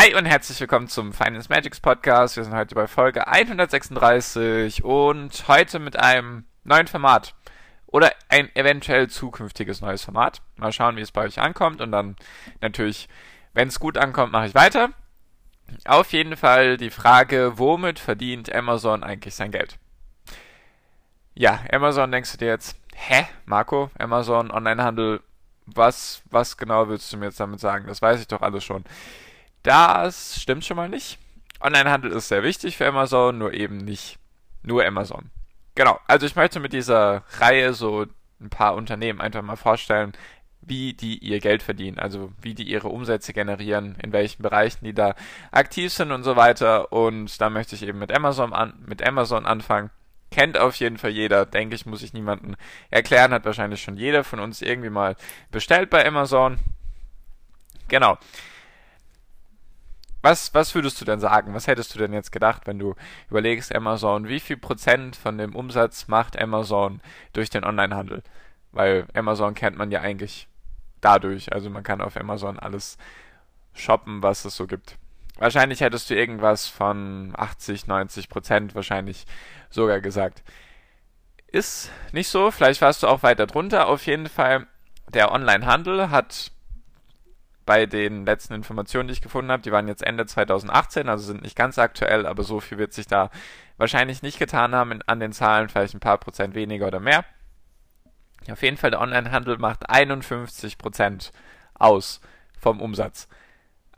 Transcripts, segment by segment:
Hi und herzlich willkommen zum Finance Magics Podcast. Wir sind heute bei Folge 136 und heute mit einem neuen Format oder ein eventuell zukünftiges neues Format. Mal schauen, wie es bei euch ankommt und dann natürlich, wenn es gut ankommt, mache ich weiter. Auf jeden Fall die Frage, womit verdient Amazon eigentlich sein Geld? Ja, Amazon denkst du dir jetzt, hä, Marco, Amazon Onlinehandel, was, was genau willst du mir jetzt damit sagen? Das weiß ich doch alles schon. Das stimmt schon mal nicht. Onlinehandel ist sehr wichtig für Amazon, nur eben nicht nur Amazon. Genau, also ich möchte mit dieser Reihe so ein paar Unternehmen einfach mal vorstellen, wie die ihr Geld verdienen, also wie die ihre Umsätze generieren, in welchen Bereichen die da aktiv sind und so weiter. Und da möchte ich eben mit Amazon an, mit Amazon anfangen. Kennt auf jeden Fall jeder, denke ich, muss ich niemanden erklären, hat wahrscheinlich schon jeder von uns irgendwie mal bestellt bei Amazon. Genau. Was, was würdest du denn sagen? Was hättest du denn jetzt gedacht, wenn du überlegst, Amazon, wie viel Prozent von dem Umsatz macht Amazon durch den Onlinehandel? Weil Amazon kennt man ja eigentlich dadurch. Also man kann auf Amazon alles shoppen, was es so gibt. Wahrscheinlich hättest du irgendwas von 80, 90 Prozent wahrscheinlich sogar gesagt. Ist nicht so, vielleicht warst du auch weiter drunter. Auf jeden Fall, der Onlinehandel hat bei den letzten Informationen, die ich gefunden habe, die waren jetzt Ende 2018, also sind nicht ganz aktuell, aber so viel wird sich da wahrscheinlich nicht getan haben an den Zahlen, vielleicht ein paar Prozent weniger oder mehr. Auf jeden Fall, der Onlinehandel macht 51 Prozent aus vom Umsatz.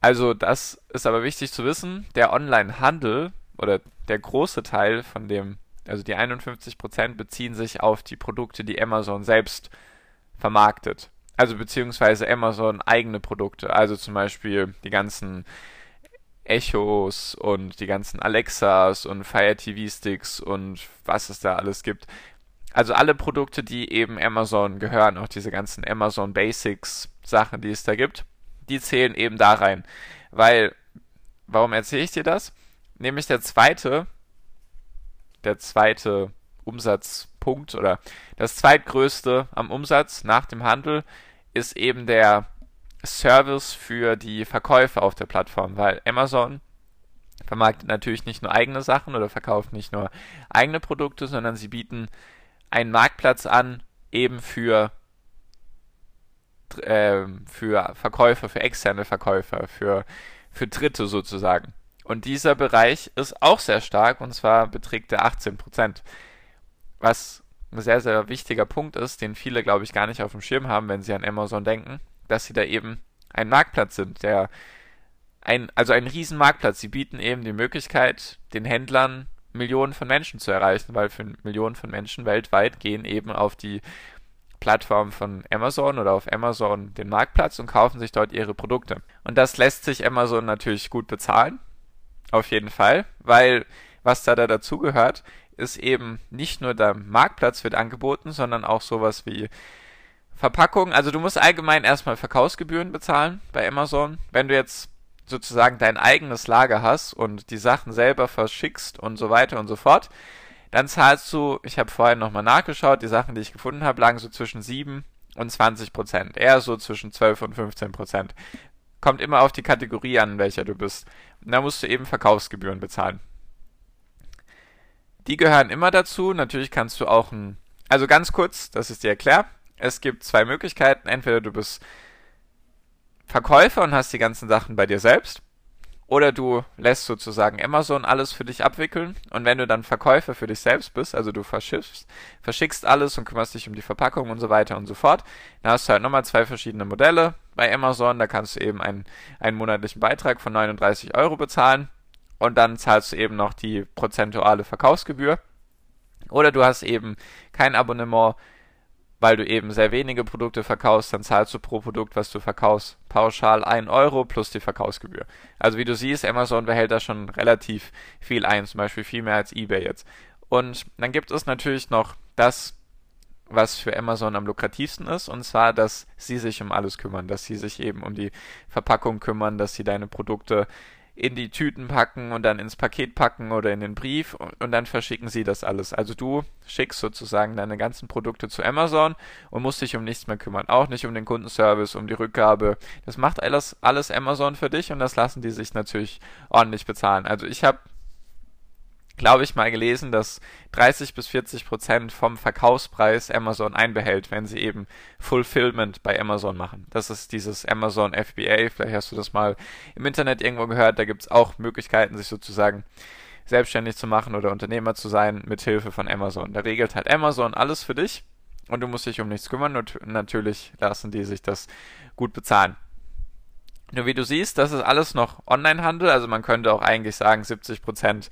Also das ist aber wichtig zu wissen, der Onlinehandel oder der große Teil von dem, also die 51 Prozent beziehen sich auf die Produkte, die Amazon selbst vermarktet also beziehungsweise Amazon eigene Produkte, also zum Beispiel die ganzen Echos und die ganzen Alexas und Fire TV Sticks und was es da alles gibt. Also alle Produkte, die eben Amazon gehören, auch diese ganzen Amazon Basics Sachen, die es da gibt, die zählen eben da rein. Weil, warum erzähle ich dir das? Nämlich der zweite, der zweite Umsatzpunkt oder das zweitgrößte am Umsatz nach dem Handel ist eben der Service für die Verkäufer auf der Plattform, weil Amazon vermarktet natürlich nicht nur eigene Sachen oder verkauft nicht nur eigene Produkte, sondern sie bieten einen Marktplatz an, eben für, äh, für Verkäufer, für externe Verkäufer, für, für Dritte sozusagen. Und dieser Bereich ist auch sehr stark und zwar beträgt er 18 Prozent. Was ein sehr, sehr wichtiger Punkt ist, den viele, glaube ich, gar nicht auf dem Schirm haben, wenn sie an Amazon denken, dass sie da eben ein Marktplatz sind, der ein, also ein Riesenmarktplatz. Sie bieten eben die Möglichkeit, den Händlern Millionen von Menschen zu erreichen, weil für Millionen von Menschen weltweit gehen eben auf die Plattform von Amazon oder auf Amazon den Marktplatz und kaufen sich dort ihre Produkte. Und das lässt sich Amazon natürlich gut bezahlen. Auf jeden Fall, weil was da, da dazugehört, ist eben nicht nur der Marktplatz wird angeboten, sondern auch sowas wie Verpackung. Also du musst allgemein erstmal Verkaufsgebühren bezahlen bei Amazon. Wenn du jetzt sozusagen dein eigenes Lager hast und die Sachen selber verschickst und so weiter und so fort, dann zahlst du, ich habe vorhin nochmal nachgeschaut, die Sachen, die ich gefunden habe, lagen so zwischen 7 und 20 Prozent. Eher so zwischen 12 und 15 Prozent. Kommt immer auf die Kategorie an, in welcher du bist. Und da musst du eben Verkaufsgebühren bezahlen. Die gehören immer dazu. Natürlich kannst du auch ein. Also ganz kurz, dass ich dir erkläre. Es gibt zwei Möglichkeiten. Entweder du bist Verkäufer und hast die ganzen Sachen bei dir selbst. Oder du lässt sozusagen Amazon alles für dich abwickeln. Und wenn du dann Verkäufer für dich selbst bist, also du verschiffst, verschickst alles und kümmerst dich um die Verpackung und so weiter und so fort, dann hast du halt nochmal zwei verschiedene Modelle bei Amazon. Da kannst du eben einen, einen monatlichen Beitrag von 39 Euro bezahlen und dann zahlst du eben noch die prozentuale Verkaufsgebühr. Oder du hast eben kein Abonnement, weil du eben sehr wenige Produkte verkaufst, dann zahlst du pro Produkt, was du verkaufst, pauschal 1 Euro plus die Verkaufsgebühr. Also wie du siehst, Amazon behält da schon relativ viel ein, zum Beispiel viel mehr als eBay jetzt. Und dann gibt es natürlich noch das, was für Amazon am lukrativsten ist, und zwar, dass sie sich um alles kümmern, dass sie sich eben um die Verpackung kümmern, dass sie deine Produkte in die Tüten packen und dann ins Paket packen oder in den Brief und, und, dann verschicken sie das alles. Also du schickst sozusagen deine ganzen Produkte zu Amazon und musst dich um nichts mehr kümmern. Auch nicht um den Kundenservice, um die Rückgabe. Das macht alles, alles Amazon für dich und das lassen die sich natürlich ordentlich bezahlen. Also ich habe glaube ich, mal gelesen, dass 30 bis 40 Prozent vom Verkaufspreis Amazon einbehält, wenn sie eben Fulfillment bei Amazon machen. Das ist dieses Amazon FBA, vielleicht hast du das mal im Internet irgendwo gehört, da gibt es auch Möglichkeiten, sich sozusagen selbstständig zu machen oder Unternehmer zu sein mit Hilfe von Amazon. Da regelt halt Amazon alles für dich und du musst dich um nichts kümmern und natürlich lassen die sich das gut bezahlen. Nur wie du siehst, das ist alles noch Onlinehandel, also man könnte auch eigentlich sagen 70 Prozent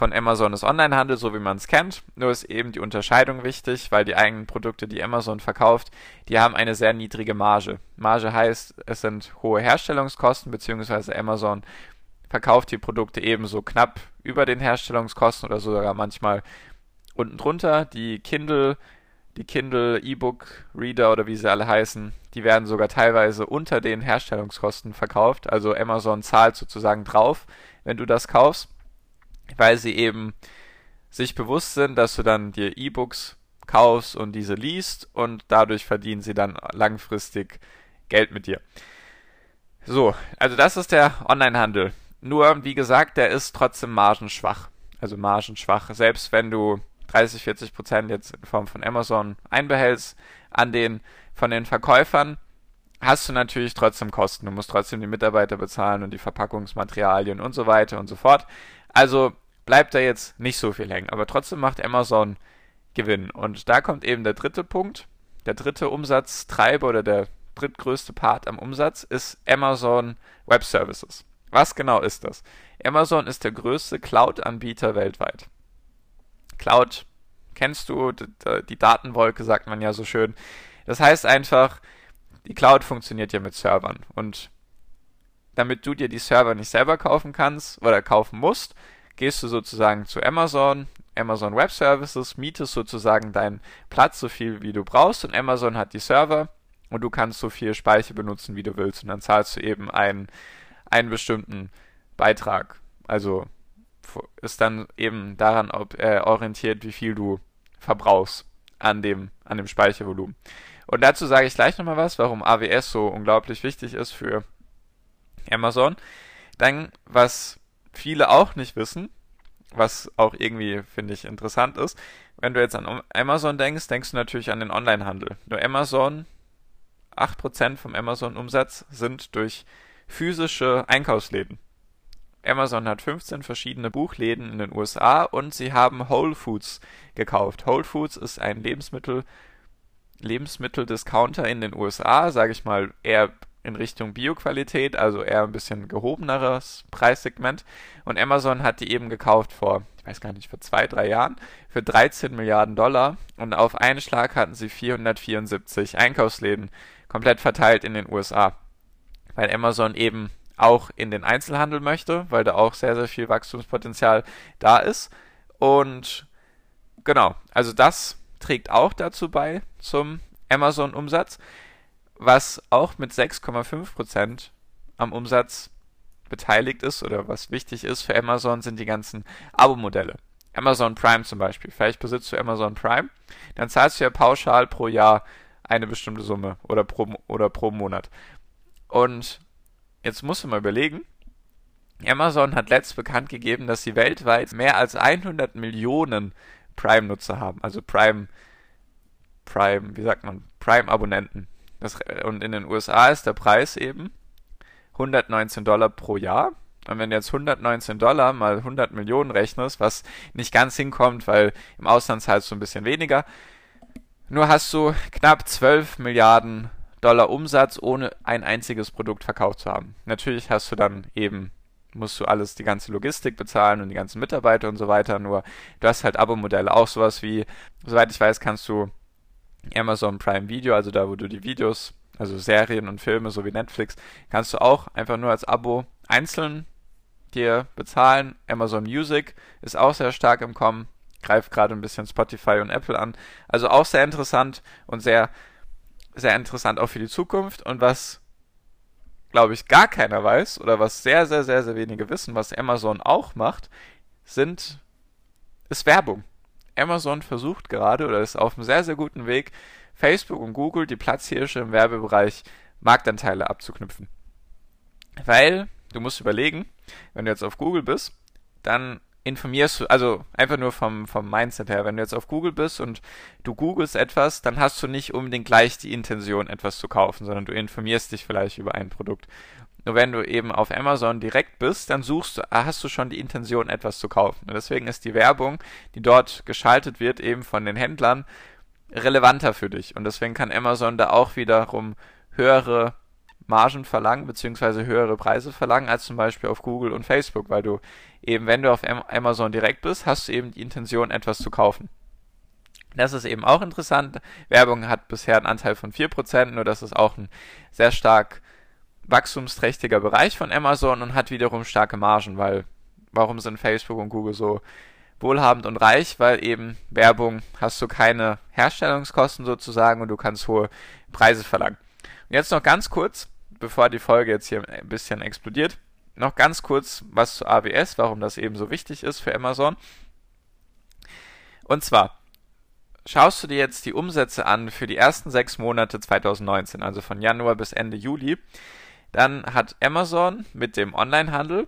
von Amazon ist Onlinehandel, so wie man es kennt. Nur ist eben die Unterscheidung wichtig, weil die eigenen Produkte, die Amazon verkauft, die haben eine sehr niedrige Marge. Marge heißt, es sind hohe Herstellungskosten, beziehungsweise Amazon verkauft die Produkte ebenso knapp über den Herstellungskosten oder sogar manchmal unten drunter. Die Kindle, die Kindle E-Book Reader oder wie sie alle heißen, die werden sogar teilweise unter den Herstellungskosten verkauft. Also Amazon zahlt sozusagen drauf, wenn du das kaufst weil sie eben sich bewusst sind, dass du dann dir E-Books kaufst und diese liest und dadurch verdienen sie dann langfristig Geld mit dir. So, also das ist der Onlinehandel. Nur, wie gesagt, der ist trotzdem margenschwach. Also margenschwach. Selbst wenn du 30, 40 Prozent jetzt in Form von Amazon einbehältst an den, von den Verkäufern, hast du natürlich trotzdem Kosten. Du musst trotzdem die Mitarbeiter bezahlen und die Verpackungsmaterialien und so weiter und so fort. Also bleibt da jetzt nicht so viel hängen. Aber trotzdem macht Amazon Gewinn. Und da kommt eben der dritte Punkt. Der dritte Umsatztreiber oder der drittgrößte Part am Umsatz ist Amazon Web Services. Was genau ist das? Amazon ist der größte Cloud-Anbieter weltweit. Cloud kennst du, die Datenwolke sagt man ja so schön. Das heißt einfach, die Cloud funktioniert ja mit Servern. Und damit du dir die Server nicht selber kaufen kannst oder kaufen musst, gehst du sozusagen zu Amazon, Amazon Web Services, mietest sozusagen deinen Platz so viel wie du brauchst und Amazon hat die Server und du kannst so viel Speicher benutzen, wie du willst und dann zahlst du eben einen, einen bestimmten Beitrag. Also ist dann eben daran ob, äh, orientiert, wie viel du verbrauchst an dem, an dem Speichervolumen. Und dazu sage ich gleich nochmal was, warum AWS so unglaublich wichtig ist für Amazon. Dann, was viele auch nicht wissen, was auch irgendwie, finde ich, interessant ist, wenn du jetzt an Amazon denkst, denkst du natürlich an den Onlinehandel. Nur Amazon, 8% vom Amazon-Umsatz sind durch physische Einkaufsläden. Amazon hat 15 verschiedene Buchläden in den USA und sie haben Whole Foods gekauft. Whole Foods ist ein Lebensmittel, Lebensmitteldiscounter in den USA, sage ich mal eher in Richtung Bioqualität, also eher ein bisschen gehobeneres Preissegment. Und Amazon hat die eben gekauft vor, ich weiß gar nicht, vor zwei, drei Jahren für 13 Milliarden Dollar. Und auf einen Schlag hatten sie 474 Einkaufsläden komplett verteilt in den USA. Weil Amazon eben auch in den Einzelhandel möchte, weil da auch sehr, sehr viel Wachstumspotenzial da ist. Und genau, also das trägt auch dazu bei zum Amazon-Umsatz was auch mit 6,5% am Umsatz beteiligt ist oder was wichtig ist für Amazon, sind die ganzen Abo-Modelle. Amazon Prime zum Beispiel. Vielleicht besitzt du Amazon Prime, dann zahlst du ja pauschal pro Jahr eine bestimmte Summe oder pro, oder pro Monat. Und jetzt musst du mal überlegen, Amazon hat letzt bekannt gegeben, dass sie weltweit mehr als 100 Millionen Prime-Nutzer haben. Also Prime, Prime, wie sagt man, Prime-Abonnenten. Das, und in den USA ist der Preis eben 119 Dollar pro Jahr. Und wenn du jetzt 119 Dollar mal 100 Millionen rechnest, was nicht ganz hinkommt, weil im Ausland zahlst du ein bisschen weniger, nur hast du knapp 12 Milliarden Dollar Umsatz, ohne ein einziges Produkt verkauft zu haben. Natürlich hast du dann eben, musst du alles, die ganze Logistik bezahlen und die ganzen Mitarbeiter und so weiter, nur du hast halt Abo-Modelle, auch sowas wie, soweit ich weiß, kannst du Amazon Prime Video, also da, wo du die Videos, also Serien und Filme, so wie Netflix, kannst du auch einfach nur als Abo einzeln dir bezahlen. Amazon Music ist auch sehr stark im Kommen, greift gerade ein bisschen Spotify und Apple an. Also auch sehr interessant und sehr, sehr interessant auch für die Zukunft. Und was, glaube ich, gar keiner weiß oder was sehr, sehr, sehr, sehr wenige wissen, was Amazon auch macht, sind, ist Werbung. Amazon versucht gerade oder ist auf einem sehr, sehr guten Weg, Facebook und Google, die Platzhirsche im Werbebereich, Marktanteile abzuknüpfen. Weil, du musst überlegen, wenn du jetzt auf Google bist, dann informierst du, also einfach nur vom, vom Mindset her, wenn du jetzt auf Google bist und du googelst etwas, dann hast du nicht unbedingt gleich die Intention, etwas zu kaufen, sondern du informierst dich vielleicht über ein Produkt. Nur wenn du eben auf Amazon direkt bist, dann suchst du, hast du schon die Intention, etwas zu kaufen. Und deswegen ist die Werbung, die dort geschaltet wird, eben von den Händlern, relevanter für dich. Und deswegen kann Amazon da auch wiederum höhere Margen verlangen, beziehungsweise höhere Preise verlangen, als zum Beispiel auf Google und Facebook, weil du eben, wenn du auf Amazon direkt bist, hast du eben die Intention, etwas zu kaufen. Das ist eben auch interessant. Werbung hat bisher einen Anteil von 4%, nur das ist auch ein sehr stark wachstumsträchtiger Bereich von Amazon und hat wiederum starke Margen, weil warum sind Facebook und Google so wohlhabend und reich? Weil eben Werbung hast du keine Herstellungskosten sozusagen und du kannst hohe Preise verlangen. Und jetzt noch ganz kurz, bevor die Folge jetzt hier ein bisschen explodiert, noch ganz kurz was zu AWS, warum das eben so wichtig ist für Amazon. Und zwar, schaust du dir jetzt die Umsätze an für die ersten sechs Monate 2019, also von Januar bis Ende Juli, dann hat Amazon mit dem Onlinehandel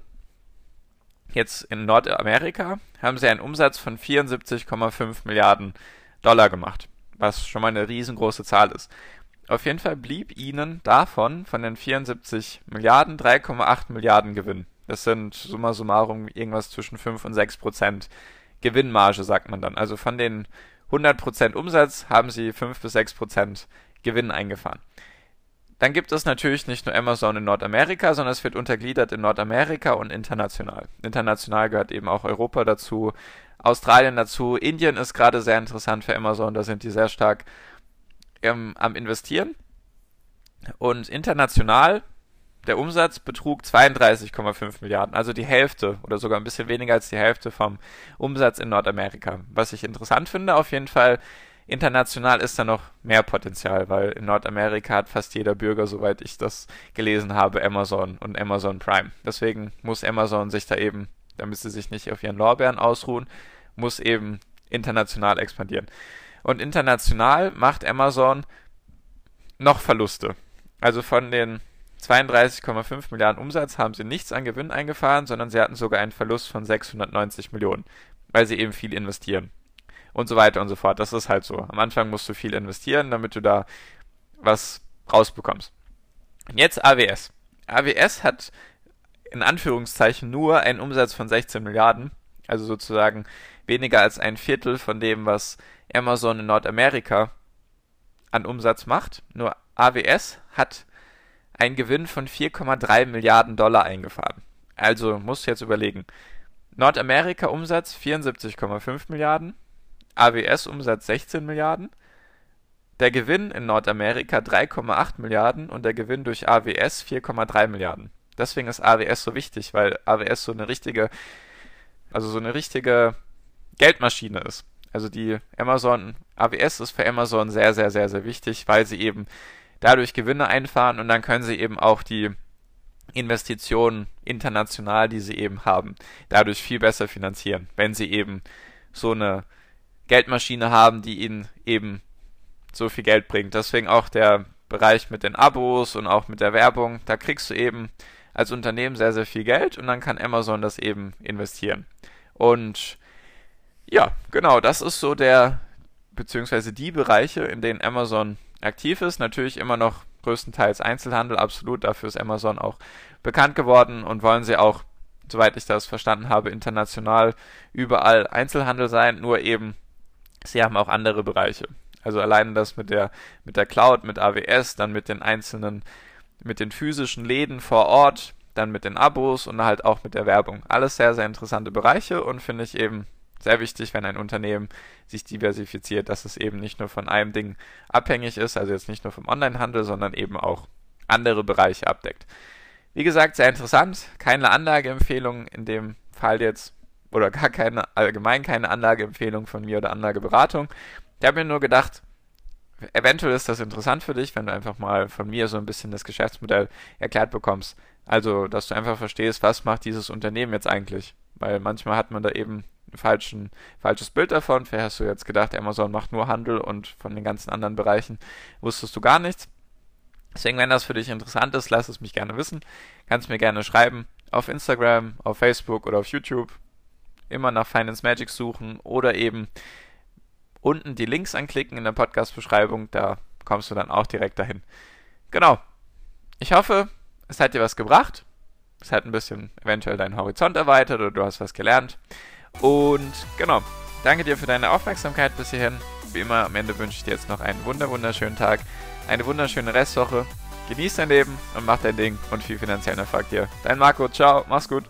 jetzt in Nordamerika haben sie einen Umsatz von 74,5 Milliarden Dollar gemacht, was schon mal eine riesengroße Zahl ist. Auf jeden Fall blieb ihnen davon, von den 74 Milliarden, 3,8 Milliarden Gewinn. Das sind summa summarum irgendwas zwischen 5 und 6 Prozent Gewinnmarge, sagt man dann. Also von den 100 Prozent Umsatz haben sie 5 bis 6 Prozent Gewinn eingefahren. Dann gibt es natürlich nicht nur Amazon in Nordamerika, sondern es wird untergliedert in Nordamerika und international. International gehört eben auch Europa dazu, Australien dazu. Indien ist gerade sehr interessant für Amazon, da sind die sehr stark ähm, am Investieren. Und international, der Umsatz betrug 32,5 Milliarden, also die Hälfte oder sogar ein bisschen weniger als die Hälfte vom Umsatz in Nordamerika. Was ich interessant finde, auf jeden Fall, international ist da noch mehr Potenzial, weil in Nordamerika hat fast jeder Bürger, soweit ich das gelesen habe, Amazon und Amazon Prime. Deswegen muss Amazon sich da eben, damit sie sich nicht auf ihren Lorbeeren ausruhen, muss eben international expandieren. Und international macht Amazon noch Verluste. Also von den 32,5 Milliarden Umsatz haben sie nichts an Gewinn eingefahren, sondern sie hatten sogar einen Verlust von 690 Millionen, weil sie eben viel investieren. Und so weiter und so fort. Das ist halt so. Am Anfang musst du viel investieren, damit du da was rausbekommst. Und jetzt AWS. AWS hat in Anführungszeichen nur einen Umsatz von 16 Milliarden, also sozusagen weniger als ein Viertel von dem, was Amazon in Nordamerika an Umsatz macht. Nur AWS hat einen Gewinn von 4,3 Milliarden Dollar eingefahren. Also musst du jetzt überlegen. Nordamerika Umsatz 74,5 Milliarden, AWS Umsatz 16 Milliarden, der Gewinn in Nordamerika 3,8 Milliarden und der Gewinn durch AWS 4,3 Milliarden. Deswegen ist AWS so wichtig, weil AWS so eine richtige, also so eine richtige Geldmaschine ist. Also die Amazon, AWS ist für Amazon sehr, sehr, sehr, sehr wichtig, weil sie eben dadurch Gewinne einfahren und dann können sie eben auch die Investitionen international, die sie eben haben, dadurch viel besser finanzieren, wenn sie eben so eine Geldmaschine haben, die ihnen eben so viel Geld bringt. Deswegen auch der Bereich mit den Abos und auch mit der Werbung, da kriegst du eben als Unternehmen sehr, sehr viel Geld und dann kann Amazon das eben investieren. Und ja, genau, das ist so der, beziehungsweise die Bereiche, in denen Amazon aktiv ist. Natürlich immer noch größtenteils Einzelhandel, absolut. Dafür ist Amazon auch bekannt geworden und wollen sie auch, soweit ich das verstanden habe, international überall Einzelhandel sein, nur eben, sie haben auch andere Bereiche. Also alleine das mit der, mit der Cloud, mit AWS, dann mit den einzelnen, mit den physischen Läden vor Ort, dann mit den Abos und halt auch mit der Werbung. Alles sehr, sehr interessante Bereiche und finde ich eben sehr wichtig, wenn ein Unternehmen sich diversifiziert, dass es eben nicht nur von einem Ding abhängig ist, also jetzt nicht nur vom Onlinehandel, sondern eben auch andere Bereiche abdeckt. Wie gesagt, sehr interessant. Keine Anlageempfehlung in dem Fall jetzt oder gar keine, allgemein keine Anlageempfehlung von mir oder Anlageberatung. Ich habe mir nur gedacht, eventuell ist das interessant für dich, wenn du einfach mal von mir so ein bisschen das Geschäftsmodell erklärt bekommst. Also, dass du einfach verstehst, was macht dieses Unternehmen jetzt eigentlich? Weil manchmal hat man da eben ein falschen, falsches Bild davon. Vielleicht hast du jetzt gedacht, Amazon macht nur Handel und von den ganzen anderen Bereichen wusstest du gar nichts. Deswegen, wenn das für dich interessant ist, lass es mich gerne wissen. Kannst mir gerne schreiben auf Instagram, auf Facebook oder auf YouTube. Immer nach Finance Magic suchen oder eben unten die Links anklicken in der Podcast-Beschreibung. Da kommst du dann auch direkt dahin. Genau. Ich hoffe, es hat dir was gebracht. Es hat ein bisschen eventuell deinen Horizont erweitert oder du hast was gelernt. Und genau. Danke dir für deine Aufmerksamkeit bis hierhin. Wie immer, am Ende wünsche ich dir jetzt noch einen wunderschönen Tag eine wunderschöne Restwoche. Genieß dein Leben und mach dein Ding und viel finanziellen Erfolg dir. Dein Marco, ciao, mach's gut.